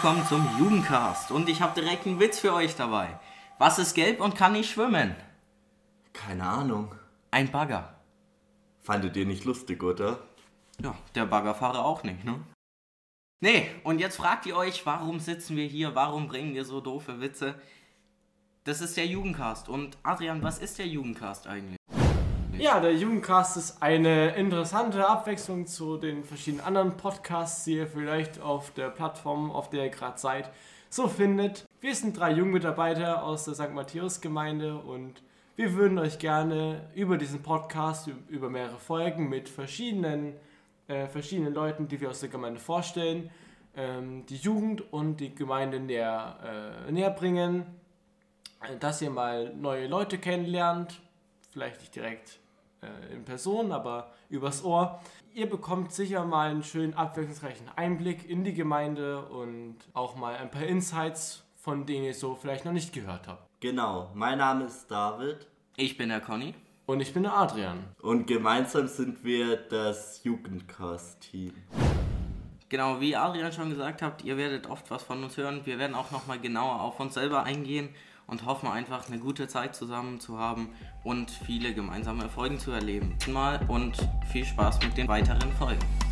willkommen zum Jugendcast. Und ich habe direkt einen Witz für euch dabei. Was ist gelb und kann nicht schwimmen? Keine Ahnung. Ein Bagger. Fandet ihr nicht lustig, oder? Ja, der Baggerfahrer auch nicht, ne? Nee, und jetzt fragt ihr euch, warum sitzen wir hier? Warum bringen wir so doofe Witze? Das ist der Jugendcast. Und Adrian, was ist der Jugendcast eigentlich? Ja, der Jugendcast ist eine interessante Abwechslung zu den verschiedenen anderen Podcasts, die ihr vielleicht auf der Plattform, auf der ihr gerade seid, so findet. Wir sind drei Jugendmitarbeiter aus der St. Matthäus-Gemeinde und wir würden euch gerne über diesen Podcast, über mehrere Folgen mit verschiedenen, äh, verschiedenen Leuten, die wir aus der Gemeinde vorstellen, ähm, die Jugend und die Gemeinde näher, äh, näher bringen, äh, dass ihr mal neue Leute kennenlernt, vielleicht nicht direkt äh, in Person, aber übers Ohr. Ihr bekommt sicher mal einen schönen abwechslungsreichen Einblick in die Gemeinde und auch mal ein paar Insights, von denen ihr so vielleicht noch nicht gehört habt. Genau, mein Name ist David Ich bin der Conny. Und ich bin der Adrian. und gemeinsam sind wir das Jugendcast-Team. Genau, wie Adrian schon gesagt hat, ihr werdet oft was von uns hören. Wir werden auch nochmal genauer auf uns selber eingehen und hoffen einfach eine gute Zeit zusammen zu haben und viele gemeinsame Erfolge zu erleben. Mal und viel Spaß mit den weiteren Folgen.